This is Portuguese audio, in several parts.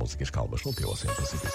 músicas calmas no teu Oceano Pacífico.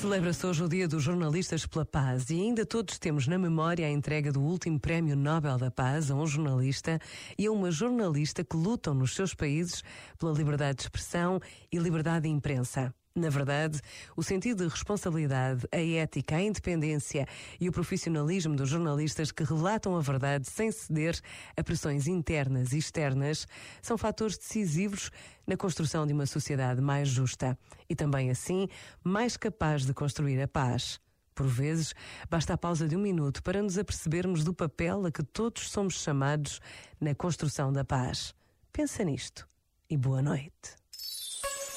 Celebra-se hoje o Dia dos Jornalistas pela Paz e ainda todos temos na memória a entrega do último Prémio Nobel da Paz a um jornalista e a uma jornalista que lutam nos seus países pela liberdade de expressão e liberdade de imprensa. Na verdade, o sentido de responsabilidade, a ética, a independência e o profissionalismo dos jornalistas que relatam a verdade sem ceder a pressões internas e externas são fatores decisivos na construção de uma sociedade mais justa e também, assim, mais capaz de construir a paz. Por vezes, basta a pausa de um minuto para nos apercebermos do papel a que todos somos chamados na construção da paz. Pensa nisto e boa noite.